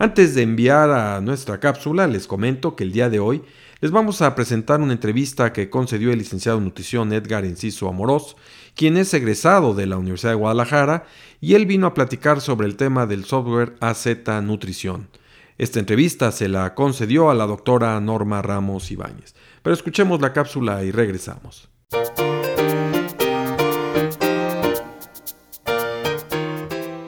Antes de enviar a nuestra cápsula, les comento que el día de hoy les vamos a presentar una entrevista que concedió el licenciado en nutrición Edgar Enciso Amorós, quien es egresado de la Universidad de Guadalajara, y él vino a platicar sobre el tema del software AZ Nutrición. Esta entrevista se la concedió a la doctora Norma Ramos Ibáñez. Pero escuchemos la cápsula y regresamos.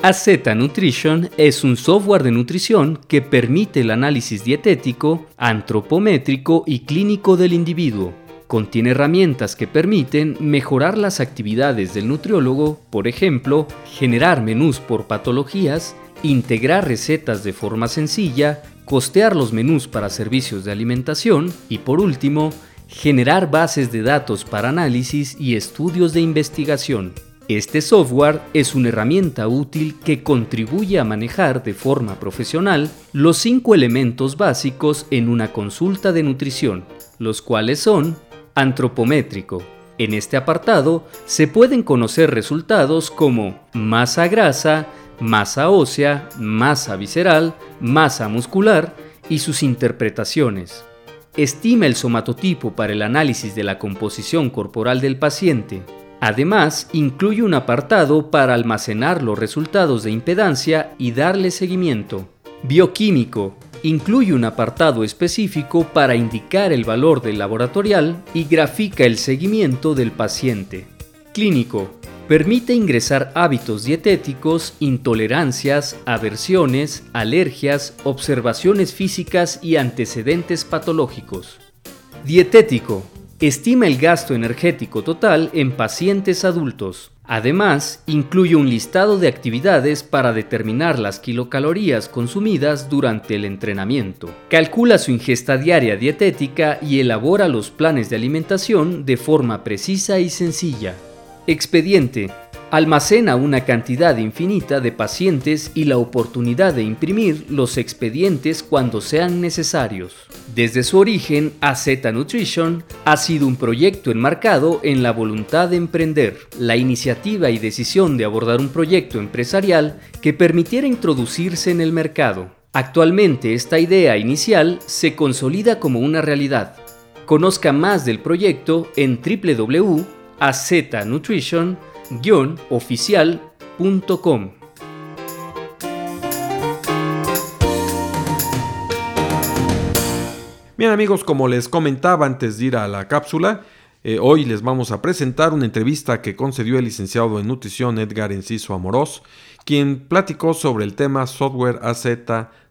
AZ Nutrition es un software de nutrición que permite el análisis dietético, antropométrico y clínico del individuo. Contiene herramientas que permiten mejorar las actividades del nutriólogo, por ejemplo, generar menús por patologías, integrar recetas de forma sencilla, costear los menús para servicios de alimentación y, por último, generar bases de datos para análisis y estudios de investigación. Este software es una herramienta útil que contribuye a manejar de forma profesional los cinco elementos básicos en una consulta de nutrición, los cuales son antropométrico. En este apartado se pueden conocer resultados como masa grasa, masa ósea, masa visceral, masa muscular y sus interpretaciones. Estima el somatotipo para el análisis de la composición corporal del paciente, Además, incluye un apartado para almacenar los resultados de impedancia y darle seguimiento. Bioquímico. Incluye un apartado específico para indicar el valor del laboratorial y grafica el seguimiento del paciente. Clínico. Permite ingresar hábitos dietéticos, intolerancias, aversiones, alergias, observaciones físicas y antecedentes patológicos. Dietético estima el gasto energético total en pacientes adultos. Además, incluye un listado de actividades para determinar las kilocalorías consumidas durante el entrenamiento. Calcula su ingesta diaria dietética y elabora los planes de alimentación de forma precisa y sencilla. Expediente almacena una cantidad infinita de pacientes y la oportunidad de imprimir los expedientes cuando sean necesarios. Desde su origen, AZ Nutrition ha sido un proyecto enmarcado en la voluntad de emprender, la iniciativa y decisión de abordar un proyecto empresarial que permitiera introducirse en el mercado. Actualmente esta idea inicial se consolida como una realidad. Conozca más del proyecto en www.aznutrition.com oficial.com. Bien amigos, como les comentaba antes de ir a la cápsula, eh, hoy les vamos a presentar una entrevista que concedió el licenciado en nutrición Edgar Enciso Amorós, quien platicó sobre el tema software AZ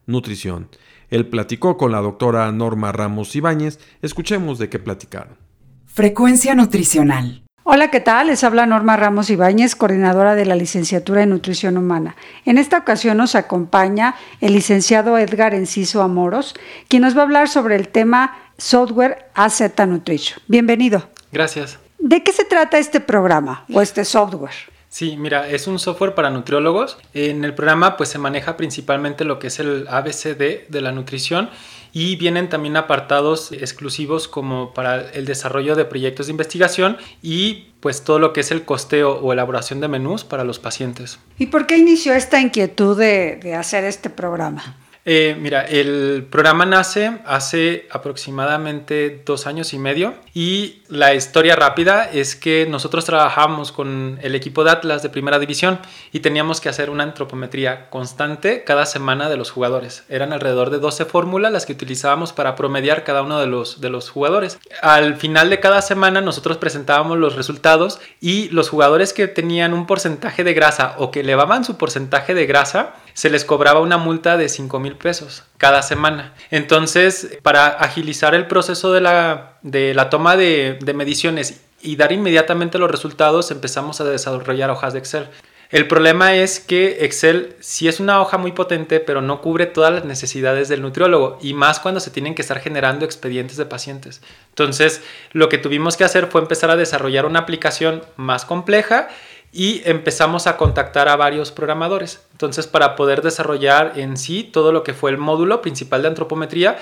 Nutrición. Él platicó con la doctora Norma Ramos Ibáñez. Escuchemos de qué platicaron. Frecuencia nutricional. Hola, ¿qué tal? Les habla Norma Ramos Ibáñez, coordinadora de la licenciatura en Nutrición Humana. En esta ocasión nos acompaña el licenciado Edgar Enciso Amoros, quien nos va a hablar sobre el tema software AZ Nutrition. Bienvenido. Gracias. ¿De qué se trata este programa o este software? Sí, mira, es un software para nutriólogos. En el programa pues se maneja principalmente lo que es el ABCD de la nutrición y vienen también apartados exclusivos como para el desarrollo de proyectos de investigación y pues todo lo que es el costeo o elaboración de menús para los pacientes. ¿Y por qué inició esta inquietud de, de hacer este programa? Eh, mira, el programa nace hace aproximadamente dos años y medio y la historia rápida es que nosotros trabajamos con el equipo de Atlas de primera división y teníamos que hacer una antropometría constante cada semana de los jugadores. Eran alrededor de 12 fórmulas las que utilizábamos para promediar cada uno de los, de los jugadores. Al final de cada semana nosotros presentábamos los resultados y los jugadores que tenían un porcentaje de grasa o que elevaban su porcentaje de grasa, se les cobraba una multa de 5 mil pesos cada semana. Entonces, para agilizar el proceso de la, de la toma de, de mediciones y dar inmediatamente los resultados, empezamos a desarrollar hojas de Excel. El problema es que Excel sí es una hoja muy potente, pero no cubre todas las necesidades del nutriólogo y más cuando se tienen que estar generando expedientes de pacientes. Entonces, lo que tuvimos que hacer fue empezar a desarrollar una aplicación más compleja y empezamos a contactar a varios programadores. Entonces, para poder desarrollar en sí todo lo que fue el módulo principal de antropometría,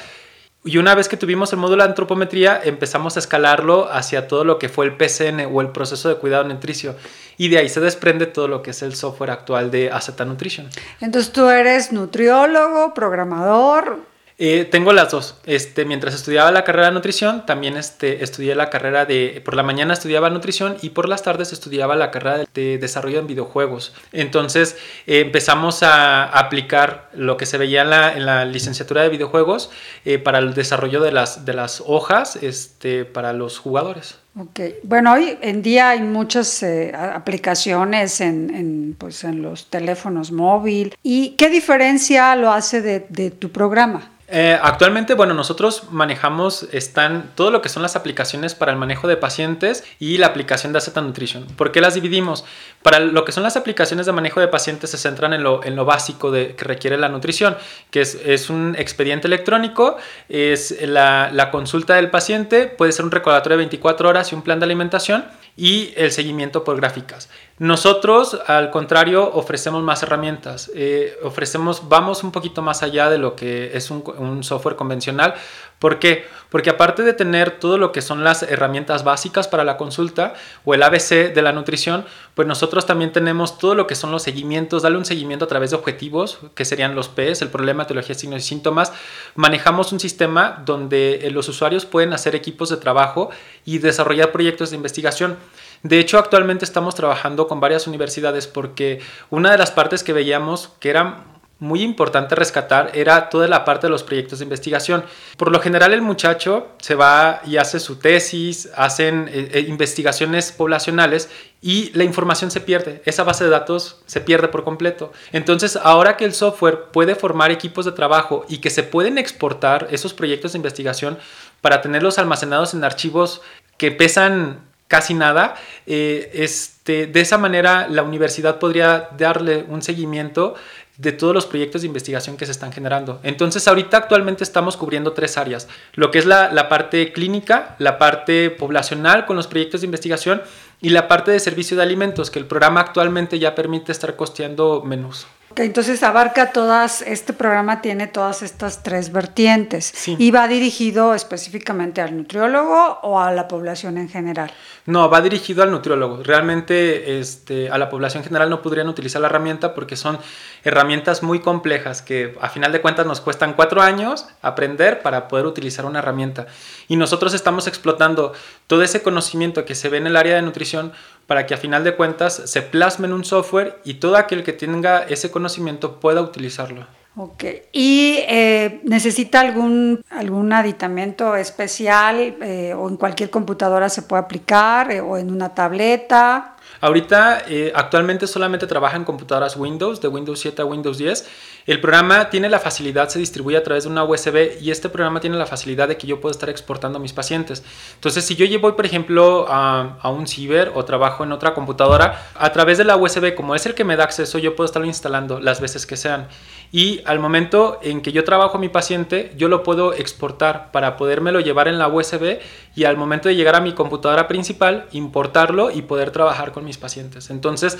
y una vez que tuvimos el módulo de antropometría, empezamos a escalarlo hacia todo lo que fue el PCN o el proceso de cuidado nutricio. Y de ahí se desprende todo lo que es el software actual de Aceta Nutrition. Entonces tú eres nutriólogo, programador, eh, tengo las dos. Este, mientras estudiaba la carrera de nutrición, también este, estudié la carrera de... Por la mañana estudiaba nutrición y por las tardes estudiaba la carrera de desarrollo en videojuegos. Entonces eh, empezamos a aplicar lo que se veía en la, en la licenciatura de videojuegos eh, para el desarrollo de las, de las hojas este, para los jugadores. Ok, bueno, hoy en día hay muchas eh, aplicaciones en, en, pues, en los teléfonos móviles. ¿Y qué diferencia lo hace de tu programa? Eh, actualmente, bueno, nosotros manejamos, están todo lo que son las aplicaciones para el manejo de pacientes y la aplicación de Aceta Nutrition. ¿Por qué las dividimos? Para lo que son las aplicaciones de manejo de pacientes se centran en lo, en lo básico de, que requiere la nutrición, que es, es un expediente electrónico, es la, la consulta del paciente, puede ser un recordatorio de 24 horas y un plan de alimentación y el seguimiento por gráficas. Nosotros, al contrario, ofrecemos más herramientas. Eh, ofrecemos, vamos un poquito más allá de lo que es un, un, software convencional. ¿Por qué? Porque aparte de tener todo lo que son las herramientas básicas para la consulta o el ABC de la nutrición, pues nosotros también tenemos todo lo que son los seguimientos, darle un seguimiento a través de objetivos, que serían los PES, el problema, etiología, signos y síntomas. Manejamos un sistema donde eh, los usuarios pueden hacer equipos de trabajo y desarrollar proyectos de investigación. De hecho, actualmente estamos trabajando con varias universidades porque una de las partes que veíamos que era muy importante rescatar era toda la parte de los proyectos de investigación. Por lo general el muchacho se va y hace su tesis, hacen eh, eh, investigaciones poblacionales y la información se pierde, esa base de datos se pierde por completo. Entonces ahora que el software puede formar equipos de trabajo y que se pueden exportar esos proyectos de investigación para tenerlos almacenados en archivos que pesan casi nada, eh, este, de esa manera la universidad podría darle un seguimiento de todos los proyectos de investigación que se están generando. Entonces, ahorita actualmente estamos cubriendo tres áreas, lo que es la, la, parte clínica, la parte poblacional con los proyectos de investigación y la parte de servicio de alimentos, que el programa actualmente ya permite estar costeando menús. Entonces abarca todas, este programa tiene todas estas tres vertientes Sí. y va dirigido específicamente al nutriólogo o a la población en general. No, va dirigido al nutriólogo. Realmente este, a la población general no podrían utilizar la herramienta porque son herramientas muy complejas que a final de cuentas nos cuestan cuatro años aprender para poder utilizar una herramienta. Y nosotros estamos explotando todo ese conocimiento que se ve en el área de nutrición para que a final de cuentas se plasme en un software y todo aquel que tenga ese conocimiento pueda utilizarlo. Ok, ¿y eh, necesita algún, algún aditamento especial eh, o en cualquier computadora se puede aplicar eh, o en una tableta? Ahorita, eh, actualmente solamente trabaja en computadoras Windows, de Windows 7 a Windows 10. El programa tiene la facilidad, se distribuye a través de una USB y este programa tiene la facilidad de que yo puedo estar exportando a mis pacientes. Entonces, si yo llevo, por ejemplo, a, a un ciber o trabajo en otra computadora, a través de la USB, como es el que me da acceso, yo puedo estarlo instalando las veces que sean. Y al momento en que yo trabajo a mi paciente, yo lo puedo exportar para podérmelo llevar en la USB y al momento de llegar a mi computadora principal, importarlo y poder trabajar con mis pacientes. Entonces,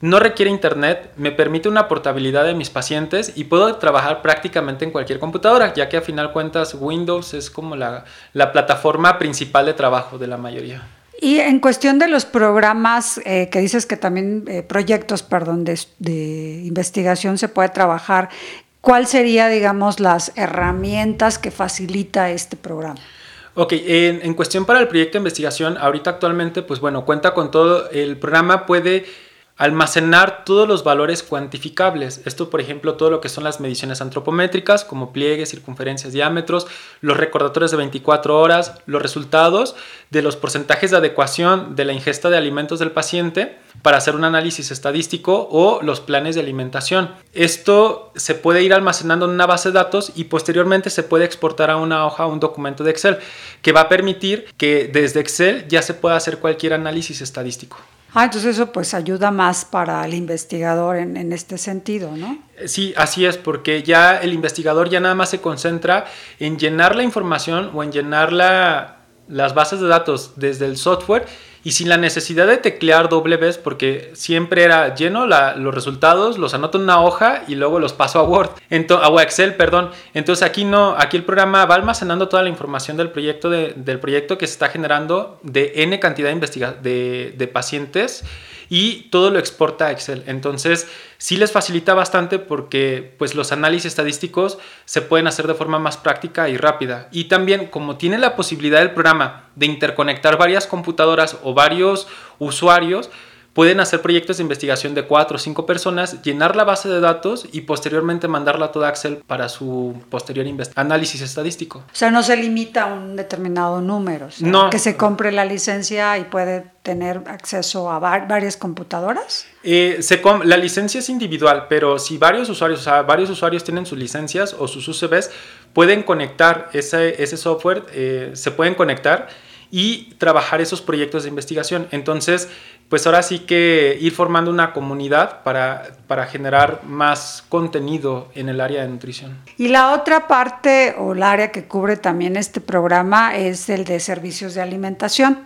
no requiere internet, me permite una portabilidad de mis pacientes y puedo trabajar prácticamente en cualquier computadora, ya que a final cuentas Windows es como la, la plataforma principal de trabajo de la mayoría. Y en cuestión de los programas eh, que dices que también, eh, proyectos, perdón, de, investigación se puede trabajar, ¿cuál sería, digamos, las herramientas que facilita este programa? Ok, en, en, cuestión para el proyecto de investigación, ahorita actualmente, pues bueno, cuenta con todo, el programa puede almacenar todos los valores cuantificables. Esto, por ejemplo, todo lo que son las mediciones antropométricas, como pliegues, circunferencias, diámetros, los recordatorios de 24 horas, los resultados de los porcentajes de adecuación de la ingesta de alimentos del paciente para hacer un análisis estadístico o los planes de alimentación. Esto se puede ir almacenando en una base de datos y posteriormente se puede exportar a una hoja, a un documento de Excel, que va a permitir que desde Excel ya se pueda hacer cualquier análisis estadístico. Ah, entonces eso pues ayuda más para el investigador en, en, este sentido, ¿no? Sí, así es, porque ya el investigador ya nada más se concentra en llenar la información o en llenar la, las bases de datos desde el software y sin la necesidad de teclear doble vez porque siempre era lleno los resultados, los anoto en una hoja y luego los paso a Word, a Excel, perdón. Entonces aquí no, aquí el programa va almacenando toda la información del proyecto, de, del proyecto que se está generando de N cantidad de, de, de pacientes y todo lo exporta a Excel. Entonces, sí les facilita bastante porque pues los análisis estadísticos se pueden hacer de forma más práctica y rápida. Y también como tiene la posibilidad el programa de interconectar varias computadoras o varios usuarios, Pueden hacer proyectos de investigación de cuatro o cinco personas, llenar la base de datos y posteriormente mandarla a toda Excel para su posterior análisis estadístico. O sea, no se limita a un determinado número. O sea, no. Que se compre la licencia y puede tener acceso a varias computadoras. Eh, se la licencia es individual, pero si varios usuarios, o sea, varios usuarios tienen sus licencias o sus UCBs, pueden conectar ese, ese software, eh, se pueden conectar y trabajar esos proyectos de investigación. Entonces, pues ahora sí que ir formando una comunidad para, para generar más contenido en el área de nutrición. Y la otra parte o el área que cubre también este programa es el de servicios de alimentación.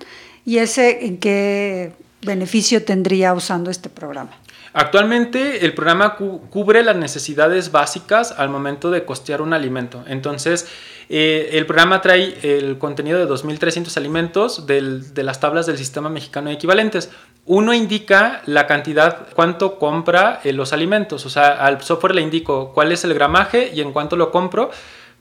¿Y ese en qué beneficio tendría usando este programa? Actualmente el programa cu cubre las necesidades básicas al momento de costear un alimento. Entonces, eh, el programa trae el contenido de 2.300 alimentos del, de las tablas del sistema mexicano de equivalentes. Uno indica la cantidad, cuánto compra eh, los alimentos. O sea, al software le indico cuál es el gramaje y en cuánto lo compro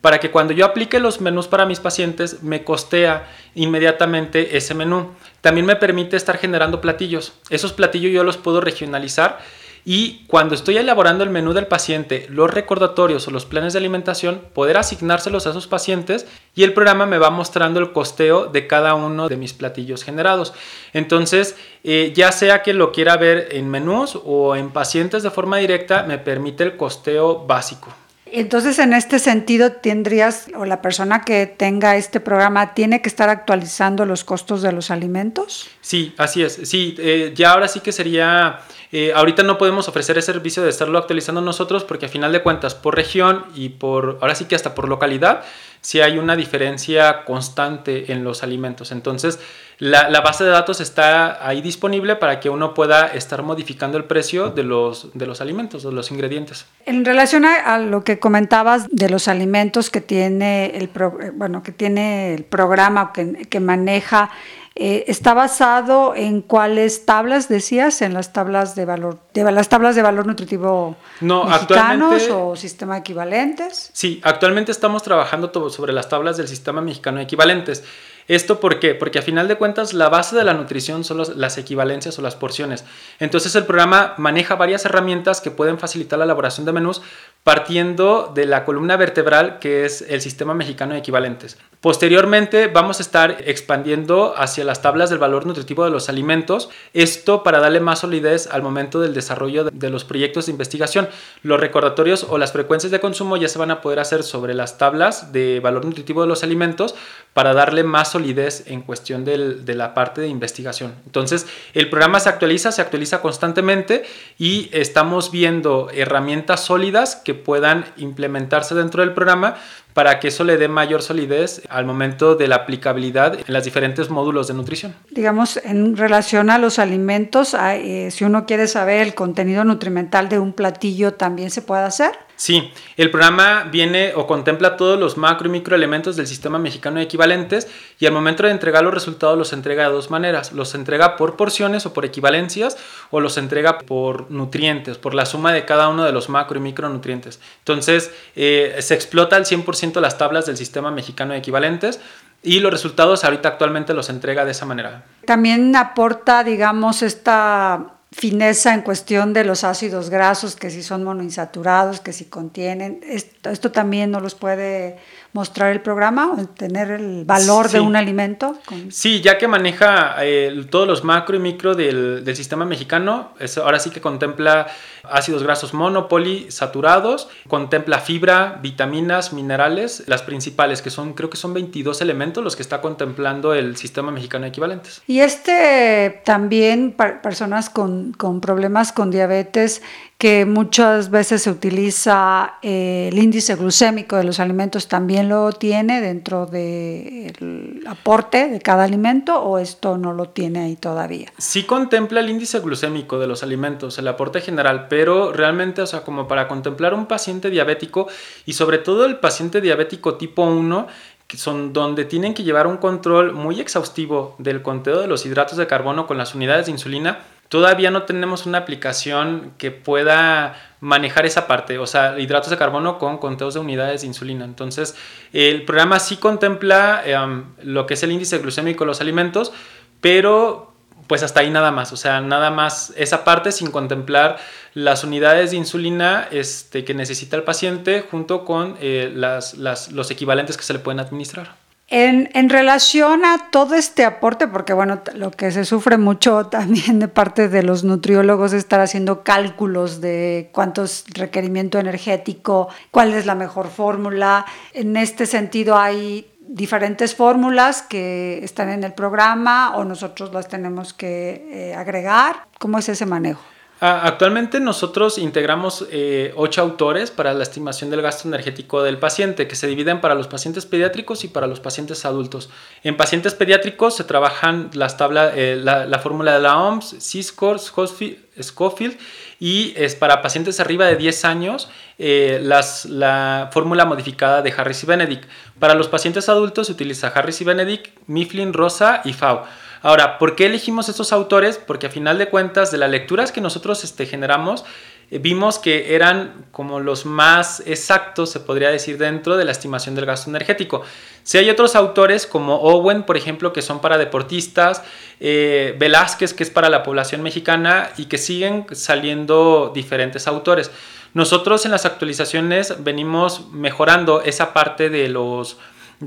para que cuando yo aplique los menús para mis pacientes me costea inmediatamente ese menú. También me permite estar generando platillos. Esos platillos yo los puedo regionalizar y cuando estoy elaborando el menú del paciente, los recordatorios o los planes de alimentación, poder asignárselos a esos pacientes y el programa me va mostrando el costeo de cada uno de mis platillos generados. Entonces, eh, ya sea que lo quiera ver en menús o en pacientes de forma directa, me permite el costeo básico. Entonces, en este sentido, tendrías, o la persona que tenga este programa, tiene que estar actualizando los costos de los alimentos. Sí, así es. Sí, eh, ya ahora sí que sería, eh, ahorita no podemos ofrecer ese servicio de estarlo actualizando nosotros porque a final de cuentas, por región y por, ahora sí que hasta por localidad, sí hay una diferencia constante en los alimentos. Entonces, la, la, base de datos está ahí disponible para que uno pueda estar modificando el precio de los, de los alimentos, de los ingredientes. En relación a, a lo que comentabas de los alimentos que tiene el, pro, bueno, que tiene el programa que, que maneja, eh, está basado en cuáles tablas decías, en las tablas de valor, de las tablas de valor nutritivo no, mexicanos o sistema equivalentes. Sí, actualmente estamos trabajando sobre las tablas del sistema mexicano de equivalentes. ¿Esto por qué? Porque a final de cuentas la base de la nutrición son las equivalencias o las porciones. Entonces el programa maneja varias herramientas que pueden facilitar la elaboración de menús partiendo de la columna vertebral que es el sistema mexicano de equivalentes. Posteriormente vamos a estar expandiendo hacia las tablas del valor nutritivo de los alimentos, esto para darle más solidez al momento del desarrollo de los proyectos de investigación. Los recordatorios o las frecuencias de consumo ya se van a poder hacer sobre las tablas de valor nutritivo de los alimentos para darle más solidez en cuestión de la parte de investigación. Entonces, el programa se actualiza, se actualiza constantemente y estamos viendo herramientas sólidas que puedan implementarse dentro del programa para que eso le dé mayor solidez al momento de la aplicabilidad en los diferentes módulos de nutrición. Digamos, en relación a los alimentos, eh, si uno quiere saber el contenido nutrimental de un platillo, ¿también se puede hacer? Sí, el programa viene o contempla todos los macro y microelementos del sistema mexicano de equivalentes y al momento de entregar los resultados los entrega de dos maneras. Los entrega por porciones o por equivalencias o los entrega por nutrientes, por la suma de cada uno de los macro y micronutrientes. Entonces, eh, se explota al 100% las tablas del sistema mexicano de equivalentes y los resultados ahorita actualmente los entrega de esa manera. También aporta, digamos, esta fineza en cuestión de los ácidos grasos, que si son monoinsaturados, que si contienen. Esto también no los puede mostrar el programa o tener el valor de un alimento? Sí, ya que maneja eh, todos los macro y micro del, del sistema mexicano, ahora sí que contempla ácidos grasos monopolisaturados, contempla fibra, vitaminas, minerales, las principales, que son, creo que son 22 elementos los que está contemplando el sistema mexicano de equivalentes. Y este también, para personas con, con problemas con diabetes, que muchas veces se utiliza eh, el índice glucémico de los alimentos, también lo tiene dentro del aporte de cada alimento o esto no lo tiene ahí todavía? Sí contempla el índice glucémico de los alimentos, el aporte general, pero realmente, o sea, como para contemplar un paciente diabético y sobre todo el paciente diabético tipo 1, que son donde tienen que llevar un control muy exhaustivo del conteo de los hidratos de carbono con las unidades de insulina, todavía no tenemos una aplicación que pueda manejar esa parte, o sea, hidratos de carbono con conteos de unidades de insulina. Entonces, el programa sí contempla em, lo que es el índice glucémico de los alimentos, pero pues hasta ahí nada más, o sea, nada más esa parte sin contemplar las unidades de insulina este, que necesita el paciente junto con eh, los equivalentes que se le pueden administrar. En, relación a todo este aporte, porque bueno, lo que se sufre mucho también de parte de los nutriólogos es estar haciendo cálculos de cuánto es requerimiento energético, cuál es la mejor fórmula. En este sentido hay diferentes fórmulas que están en el programa o nosotros las tenemos que eh, agregar. ¿Cómo es ese manejo? Actualmente nosotros integramos eh, ocho autores para la estimación del gasto energético del paciente, que se dividen para los pacientes pediátricos y para los pacientes adultos. En pacientes pediátricos se trabajan las tablas, eh, la, fórmula de la OMS, CISCOR, Scofield, y es para pacientes arriba de 10 años eh, la fórmula modificada de Harris y Benedict. Para los pacientes adultos se utiliza Harris y Benedict, Mifflin, Rosa y FAO. Ahora, ¿por qué elegimos estos autores? Porque a final de cuentas, de las lecturas que nosotros este, generamos, eh, vimos que eran como los más exactos, se podría decir, dentro de la estimación del gasto energético. Si hay otros autores como Owen, por ejemplo, que son para deportistas, eh, Velázquez, que es para la población mexicana, y que siguen saliendo diferentes autores. Nosotros en las actualizaciones venimos mejorando esa parte de los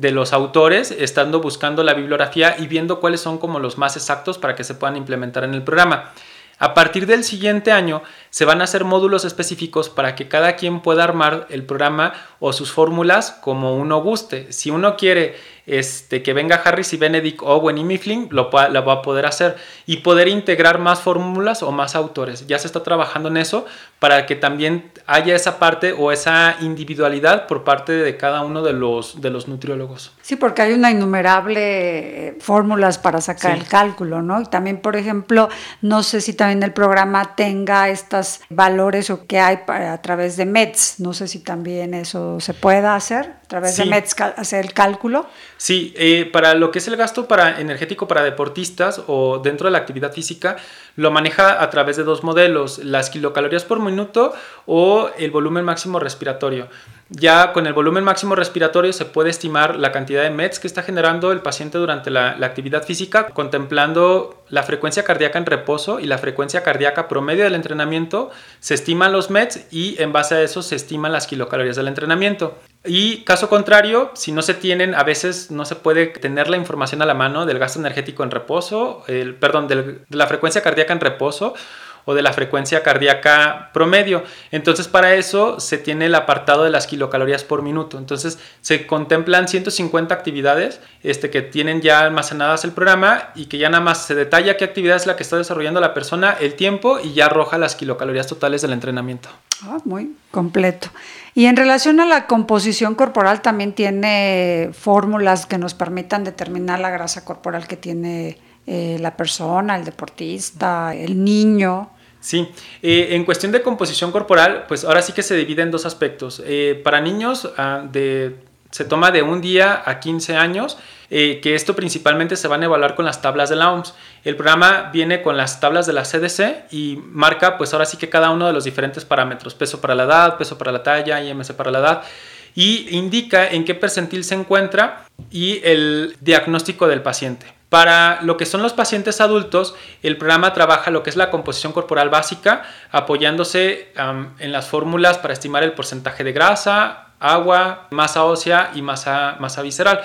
de los autores, estando buscando la bibliografía y viendo cuáles son como los más exactos para que se puedan implementar en el programa. A partir del siguiente año se van a hacer módulos específicos para que cada quien pueda armar el programa o sus fórmulas como uno guste. Si uno quiere este, que venga Harris y Benedict Owen y Mifflin, lo, lo va a poder hacer y poder integrar más fórmulas o más autores. Ya se está trabajando en eso para que también haya esa parte o esa individualidad por parte de cada uno de los, de los nutriólogos. Sí, porque hay una innumerable eh, fórmulas para sacar el cálculo, ¿no? Y también, por ejemplo, no sé si también el programa tenga estos valores o que hay a través de MEDS, no sé si también eso se pueda hacer, a través de MEDS hacer el cálculo. Sí, eh, para lo que es el gasto para energético para deportistas o dentro de la actividad física, lo maneja a través de dos modelos, las kilocalorías por minuto o el volumen máximo respiratorio. Ya con el volumen máximo respiratorio se puede estimar la cantidad de METs que está generando el paciente durante la, actividad física, contemplando la frecuencia cardíaca en reposo y la frecuencia cardíaca promedio del entrenamiento. Se estiman los METs y en base a eso se estiman las kilocalorías del entrenamiento. Y caso contrario, si no se tienen, a veces no se puede tener la información a la mano del gasto energético en reposo, el, perdón, de la frecuencia cardíaca en reposo o de la frecuencia cardíaca promedio. Entonces para eso se tiene el apartado de las kilocalorías por minuto. Entonces se contemplan 150 actividades este, que tienen ya almacenadas el programa y que ya nada más se detalla qué actividad es la que está desarrollando la persona, el tiempo y ya arroja las kilocalorías totales del entrenamiento. Ah, muy completo. Y en relación a la composición corporal, también tiene fórmulas que nos permitan determinar la grasa corporal que tiene eh, la persona, el deportista, el niño. Sí, eh, en cuestión de composición corporal, pues ahora sí que se divide en dos aspectos. Eh, para niños ah, de se toma de un día a 15 años, eh, que esto principalmente se van a evaluar con las tablas de la OMS. El programa viene con las tablas de la CDC y marca pues ahora sí que cada uno de los diferentes parámetros, peso para la edad, peso para la talla, IMC para la edad, y indica en qué percentil se encuentra y el diagnóstico del paciente. Para lo que son los pacientes adultos, el programa trabaja lo que es la composición corporal básica, apoyándose en las fórmulas para estimar el porcentaje de grasa, agua, masa ósea y masa, visceral.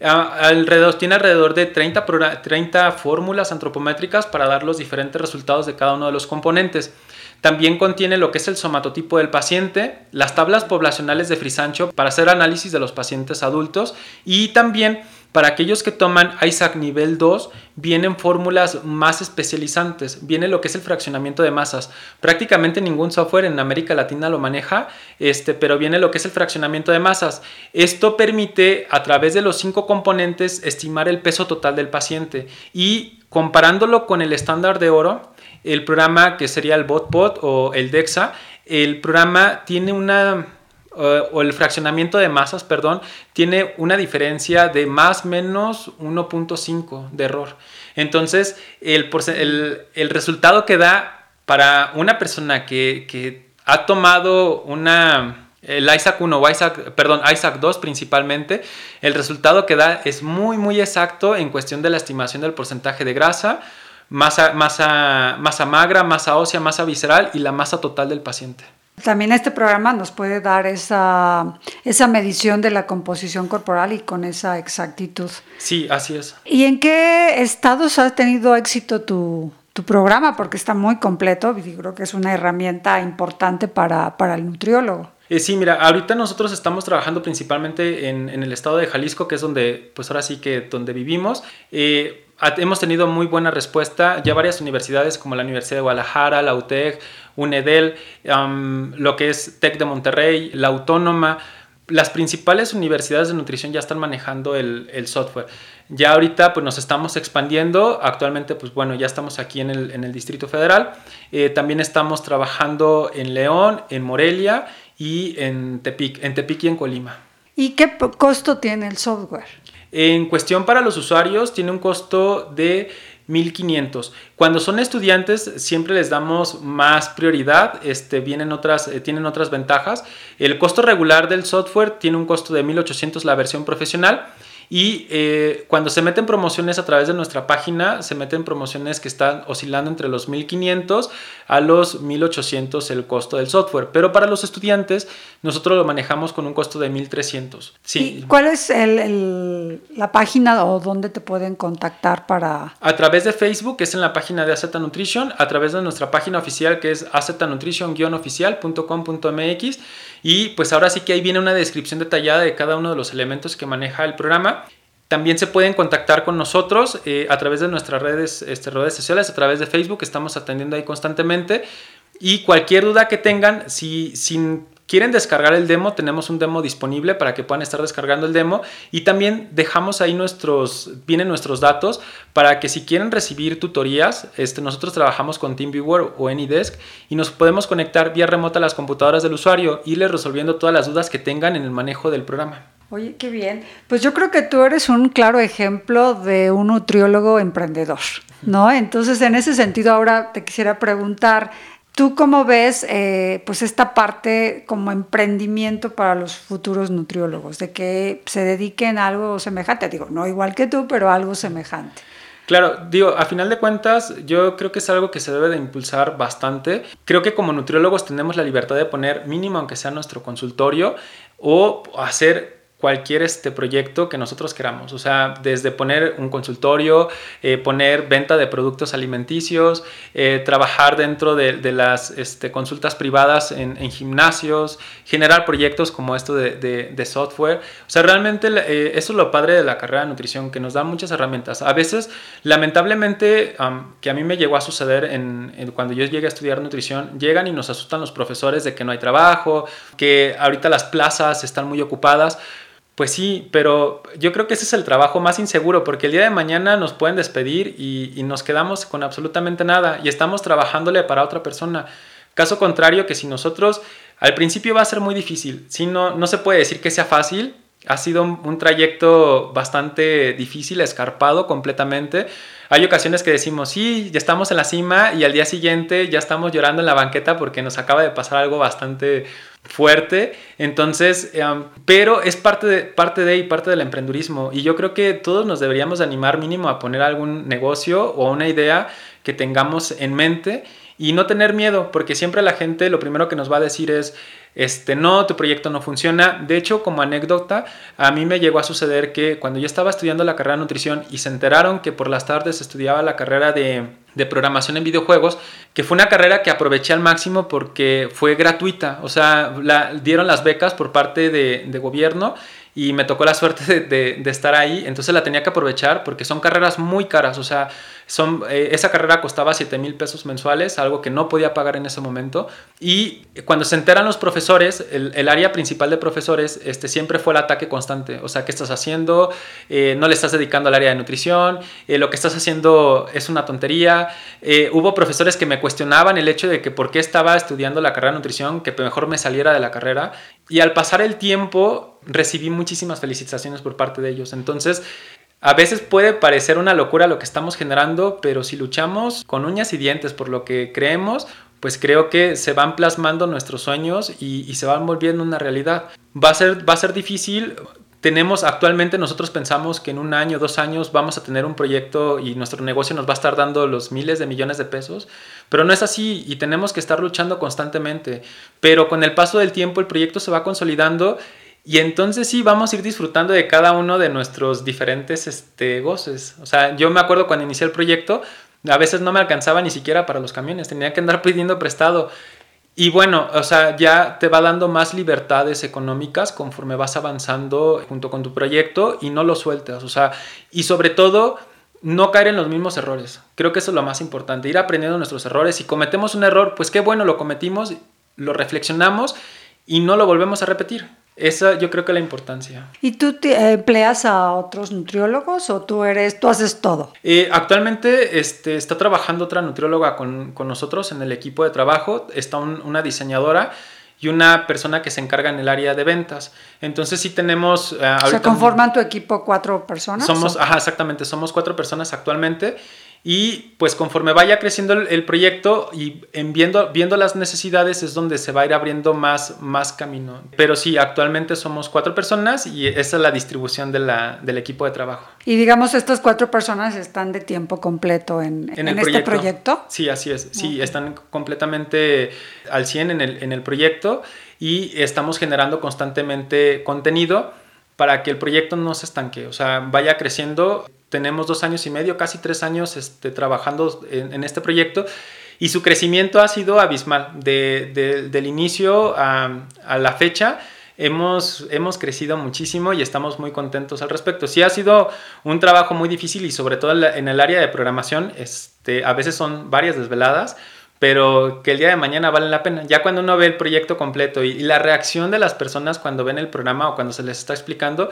Alrededor, tiene alrededor de 30, 30 fórmulas antropométricas para dar los diferentes resultados de cada uno de los componentes. También contiene lo que es el somatotipo del paciente, las tablas poblacionales de Frisancho para hacer análisis de los pacientes adultos y también para aquellos que toman ISAC nivel 2, vienen fórmulas más especializantes. Viene lo que es el fraccionamiento de masas. Prácticamente ningún software en América Latina lo maneja, este, pero viene lo que es el fraccionamiento de masas. Esto permite, a través de los cinco componentes, estimar el peso total del paciente. Y comparándolo con el estándar de oro, el programa que sería el BotPod o el DEXA, el programa tiene una o el fraccionamiento de masas, perdón, tiene una diferencia de más menos 1.5 de error. Entonces, el, el, resultado que da para una persona que, ha tomado una, el ISAC 1 o ISAC, perdón, ISAC 2 principalmente, el resultado que da es muy, muy exacto en cuestión de la estimación del porcentaje de grasa, masa, masa, masa magra, masa ósea, masa visceral y la masa total del paciente. También este programa nos puede dar esa, esa medición de la composición corporal y con esa exactitud. Sí, así es. ¿Y en qué estados ha tenido éxito tu, programa? Porque está muy completo y creo que es una herramienta importante para, el nutriólogo. Eh, sí, mira, ahorita nosotros estamos trabajando principalmente en, el estado de Jalisco, que es donde, pues ahora sí que donde vivimos. Eh, hemos tenido muy buena respuesta. Ya varias universidades como la Universidad de Guadalajara, la UTEC, UNEDEL, lo que es TEC de Monterrey, la Autónoma, las principales universidades de nutrición ya están manejando el, software. Ya ahorita pues nos estamos expandiendo, actualmente pues bueno, ya estamos aquí en el, Distrito Federal, eh, también estamos trabajando en León, en Morelia y en Tepic, en Tepic y en Colima. ¿Y qué costo tiene el software? En cuestión para los usuarios tiene un costo de 1500. Cuando son estudiantes siempre les damos más prioridad, este, vienen otras, eh, tienen otras ventajas. El costo regular del software tiene un costo de 1800 la versión profesional y eh, cuando se meten promociones a través de nuestra página, se meten promociones que están oscilando entre los 1500 a los 1800 el costo del software. Pero para los estudiantes, nosotros lo manejamos con un costo de 1300. Sí. ¿Y cuál es la página o dónde te pueden contactar para...? A través de Facebook, que es en la página de Azeta Nutrition, a través de nuestra página oficial, que es azetanutrition-oficial.com.mx. Y pues ahora sí que ahí viene una descripción detallada de cada uno de los elementos que maneja el programa. También se pueden contactar con nosotros eh, a través de nuestras redes, este, redes sociales, a través de Facebook, estamos atendiendo ahí constantemente. Y cualquier duda que tengan, si, sin quieren descargar el demo, tenemos un demo disponible para que puedan estar descargando el demo y también dejamos ahí nuestros, vienen nuestros datos para que si quieren recibir tutorías, este, nosotros trabajamos con TeamViewer o AnyDesk y nos podemos conectar vía remota a las computadoras del usuario y les resolviendo todas las dudas que tengan en el manejo del programa. Oye, qué bien. Pues yo creo que tú eres un claro ejemplo de un nutriólogo emprendedor, ¿no? Entonces, en ese sentido, ahora te quisiera preguntar, ¿Tú cómo ves eh, pues esta parte como emprendimiento para los futuros nutriólogos, de que se dediquen a algo semejante? Digo, no igual que tú, pero algo semejante. Claro, digo, a final de cuentas, yo creo que es algo que se debe de impulsar bastante. Creo que como nutriólogos tenemos la libertad de poner mínimo, aunque sea nuestro consultorio, o hacer cualquier este proyecto que nosotros queramos. O sea, desde poner un consultorio, eh, poner venta de productos alimenticios, eh, trabajar dentro de, las este, consultas privadas en, gimnasios, generar proyectos como esto de, software. O sea, realmente eh, eso es lo padre de la carrera de nutrición, que nos da muchas herramientas. A veces, lamentablemente, que a mí me llegó a suceder en, cuando yo llegué a estudiar nutrición, llegan y nos asustan los profesores de que no hay trabajo, que ahorita las plazas están muy ocupadas. Pues sí, pero yo creo que ese es el trabajo más inseguro porque el día de mañana nos pueden despedir y, nos quedamos con absolutamente nada y estamos trabajándole para otra persona. Caso contrario que si nosotros al principio va a ser muy difícil, si no, no se puede decir que sea fácil, ha sido un, trayecto bastante difícil, escarpado completamente. Hay ocasiones que decimos, sí, ya estamos en la cima y al día siguiente ya estamos llorando en la banqueta porque nos acaba de pasar algo bastante fuerte. Entonces, em, pero es parte de, parte de y parte del emprendurismo. Y yo creo que todos nos deberíamos animar mínimo a poner algún negocio o una idea que tengamos en mente y no tener miedo, porque siempre la gente lo primero que nos va a decir es, este, no, tu proyecto no funciona. De hecho, como anécdota, a mí me llegó a suceder que cuando yo estaba estudiando la carrera de nutrición y se enteraron que por las tardes estudiaba la carrera de, de programación en videojuegos, que fue una carrera que aproveché al máximo porque fue gratuita, o sea, dieron las becas por parte de, de gobierno y me tocó la suerte de, estar ahí, entonces la tenía que aprovechar porque son carreras muy caras, o sea, son, eh, esa carrera costaba 7 mil pesos mensuales, algo que no podía pagar en ese momento, y cuando se enteran los profesores, el, el área principal de profesores este, siempre fue el ataque constante, o sea, ¿qué estás haciendo? Eh, no le estás dedicando al área de nutrición, eh, lo que estás haciendo es una tontería, hubo profesores que me cuestionaban el hecho de que por qué estaba estudiando la carrera de nutrición, que mejor me saliera de la carrera, y al pasar el tiempo, recibí muchísimas felicitaciones por parte de ellos. Entonces, a veces puede parecer una locura lo que estamos generando, pero si luchamos con uñas y dientes por lo que creemos, pues creo que se van plasmando nuestros sueños y, se van volviendo una realidad. Va a, ser, va a ser difícil. Tenemos actualmente, nosotros pensamos que en un año, dos años vamos a tener un proyecto y nuestro negocio nos va a estar dando los miles de millones de pesos, pero no es así y tenemos que estar luchando constantemente. Pero con el paso del tiempo el proyecto se va consolidando y entonces sí, vamos a ir disfrutando de cada uno de nuestros diferentes este, goces. O sea, yo me acuerdo cuando inicié el proyecto, a veces no me alcanzaba ni siquiera para los camiones, tenía que andar pidiendo prestado. Y bueno, o sea, ya te va dando más libertades económicas conforme vas avanzando junto con tu proyecto y no lo sueltas. O sea, y sobre todo, no caer en los mismos errores. Creo que eso es lo más importante, ir aprendiendo nuestros errores. Si cometemos un error, pues qué bueno, lo cometimos, lo reflexionamos y no lo volvemos a repetir. Esa yo creo que la importancia. ¿Y tú te empleas a otros nutriólogos o tú eres, tú haces todo? Eh, actualmente este, está trabajando otra nutrióloga con, con, nosotros en el equipo de trabajo, está una diseñadora y una persona que se encarga en el área de ventas. Entonces sí tenemos... Eh, ¿Se conforman tu equipo cuatro personas? Somos, ajá, exactamente, somos cuatro personas actualmente y pues conforme vaya creciendo el, proyecto y en viendo, viendo las necesidades es donde se va a ir abriendo más, más camino. Pero sí, actualmente somos cuatro personas y esa es la distribución de la, del equipo de trabajo. Y digamos, estas cuatro personas están de tiempo completo en, en, este proyecto. Sí, así es. Sí, están completamente al 100 en el, en el proyecto y estamos generando constantemente contenido para que el proyecto no se estanque, o sea, vaya creciendo tenemos dos años y medio, casi tres años este, trabajando en, este proyecto y su crecimiento ha sido abismal. del inicio a, la fecha hemos, hemos crecido muchísimo y estamos muy contentos al respecto. Sí ha sido un trabajo muy difícil y sobre todo en el área de programación, este, a veces son varias desveladas, pero que el día de mañana vale la pena. Ya cuando uno ve el proyecto completo y, y la reacción de las personas cuando ven el programa o cuando se les está explicando,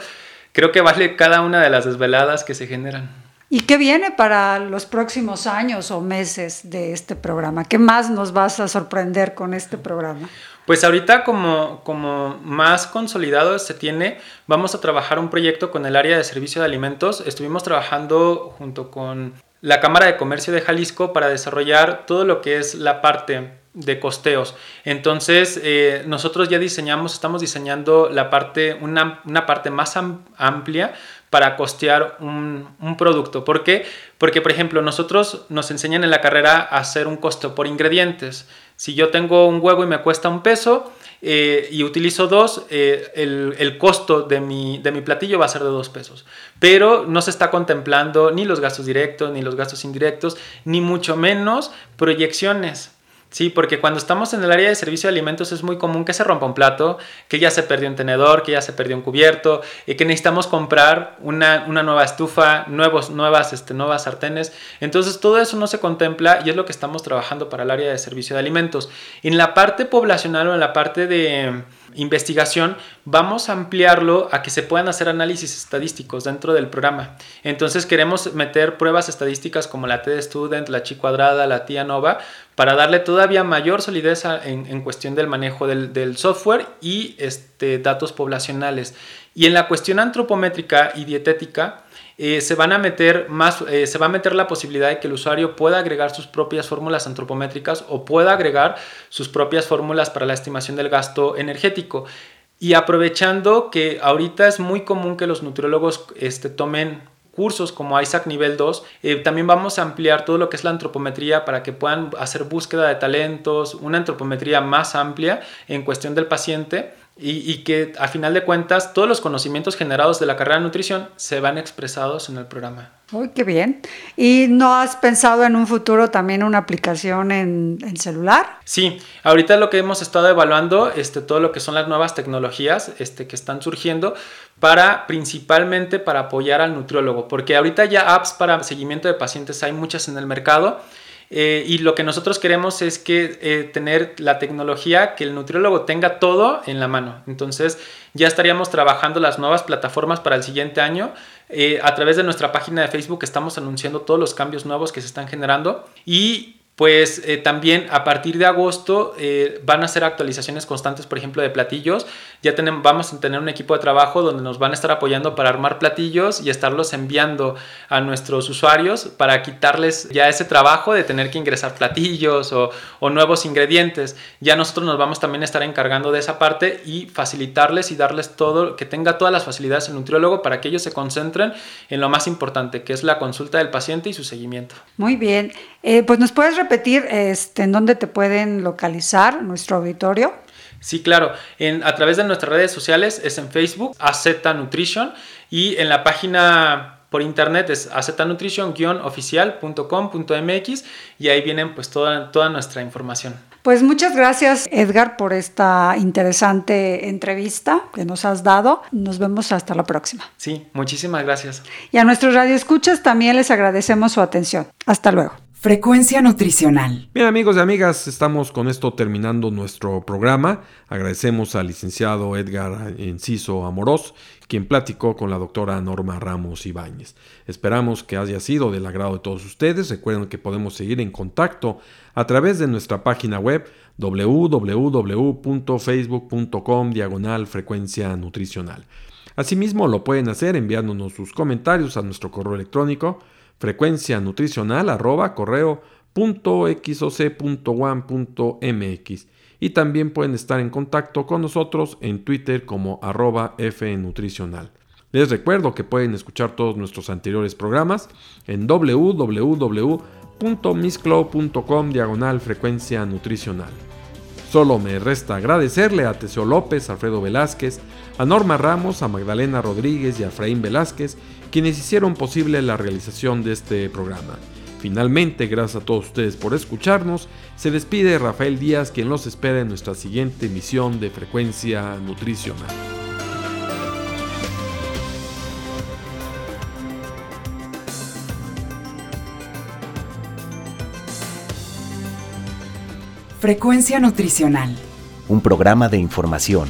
creo que vale cada una de las desveladas que se generan. ¿Y qué viene para los próximos años o meses de este programa? ¿Qué más nos vas a sorprender con este programa? Pues ahorita como, como más consolidado se tiene, vamos a trabajar un proyecto con el área de servicio de alimentos. Estuvimos trabajando junto con la Cámara de Comercio de Jalisco para desarrollar todo lo que es la parte de costeos. Entonces, eh, nosotros ya diseñamos, estamos diseñando la parte, una, parte más amplia para costear un, un, producto. ¿Por qué? Porque, por ejemplo, nosotros nos enseñan en la carrera a hacer un costo por ingredientes. Si yo tengo un huevo y me cuesta un peso, eh, y utilizo dos, eh, el, costo de mi, de mi platillo va a ser de dos pesos. Pero no se está contemplando ni los gastos directos, ni los gastos indirectos, ni mucho menos proyecciones. Sí, porque cuando estamos en el área de servicio de alimentos es muy común que se rompa un plato, que ya se perdió un tenedor, que ya se perdió un cubierto, y que necesitamos comprar una, nueva estufa, nuevos, nuevas, este, nuevas sartenes. Entonces todo eso no se contempla y es lo que estamos trabajando para el área de servicio de alimentos. En la parte poblacional o en la parte de investigación, vamos a ampliarlo a que se puedan hacer análisis estadísticos dentro del programa. Entonces queremos meter pruebas estadísticas como la TED Student, la Chi cuadrada, la TIA Nova, para darle todavía mayor solidez en, cuestión del manejo del, software y este, datos poblacionales. Y en la cuestión antropométrica y dietética, eh, se van a meter más, eh, se va a meter la posibilidad de que el usuario pueda agregar sus propias fórmulas antropométricas o pueda agregar sus propias fórmulas para la estimación del gasto energético. Y aprovechando que ahorita es muy común que los nutriólogos este, tomen cursos como Isaac Nivel 2, eh, también vamos a ampliar todo lo que es la antropometría para que puedan hacer búsqueda de talentos, una antropometría más amplia en cuestión del paciente y, que a final de cuentas todos los conocimientos generados de la carrera de nutrición se van expresados en el programa. Uy, qué bien. ¿Y no has pensado en un futuro también una aplicación en, celular? Sí, ahorita lo que hemos estado evaluando, este, todo lo que son las nuevas tecnologías este, que están surgiendo para principalmente para apoyar al nutriólogo, porque ahorita ya apps para seguimiento de pacientes hay muchas en el mercado eh, y lo que nosotros queremos es que eh, tener la tecnología, que el nutriólogo tenga todo en la mano. Entonces ya estaríamos trabajando las nuevas plataformas para el siguiente año. Eh, a través de nuestra página de Facebook estamos anunciando todos los cambios nuevos que se están generando y pues eh, también a partir de agosto eh, van a ser actualizaciones constantes, por ejemplo, de platillos. Ya tenemos, vamos a tener un equipo de trabajo donde nos van a estar apoyando para armar platillos y estarlos enviando a nuestros usuarios para quitarles ya ese trabajo de tener que ingresar platillos o, o nuevos ingredientes. Ya nosotros nos vamos también a estar encargando de esa parte y facilitarles y darles todo, que tenga todas las facilidades el nutriólogo para que ellos se concentren en lo más importante, que es la consulta del paciente y su seguimiento. Muy bien. Eh, pues nos puedes repetir este, en dónde te pueden localizar nuestro auditorio. Sí, claro. En, a través de nuestras redes sociales es en Facebook, AZ Nutrition, y en la página por internet es aznutrition-oficial.com.mx y ahí vienen pues toda, toda nuestra información. Pues muchas gracias Edgar por esta interesante entrevista que nos has dado. Nos vemos hasta la próxima. Sí, muchísimas gracias. Y a nuestros radioescuchas también les agradecemos su atención. Hasta luego. Frecuencia nutricional. Bien amigos y amigas, estamos con esto terminando nuestro programa. Agradecemos al licenciado Edgar Enciso Amorós, quien platicó con la doctora Norma Ramos Ibáñez. Esperamos que haya sido del agrado de todos ustedes. Recuerden que podemos seguir en contacto a través de nuestra página web www.facebook.com diagonal frecuencia nutricional. Asimismo lo pueden hacer enviándonos sus comentarios a nuestro correo electrónico frecuencia nutricional arroba correo y también pueden estar en contacto con nosotros en Twitter como arroba fnutricional. Les recuerdo que pueden escuchar todos nuestros anteriores programas en www.misclow.com diagonal frecuencia nutricional. Solo me resta agradecerle a Teseo López, Alfredo Velázquez, a Norma Ramos, a Magdalena Rodríguez y a Efraín Velázquez quienes hicieron posible la realización de este programa. Finalmente, gracias a todos ustedes por escucharnos, se despide Rafael Díaz quien los espera en nuestra siguiente emisión de Frecuencia Nutricional. Frecuencia Nutricional. Un programa de información,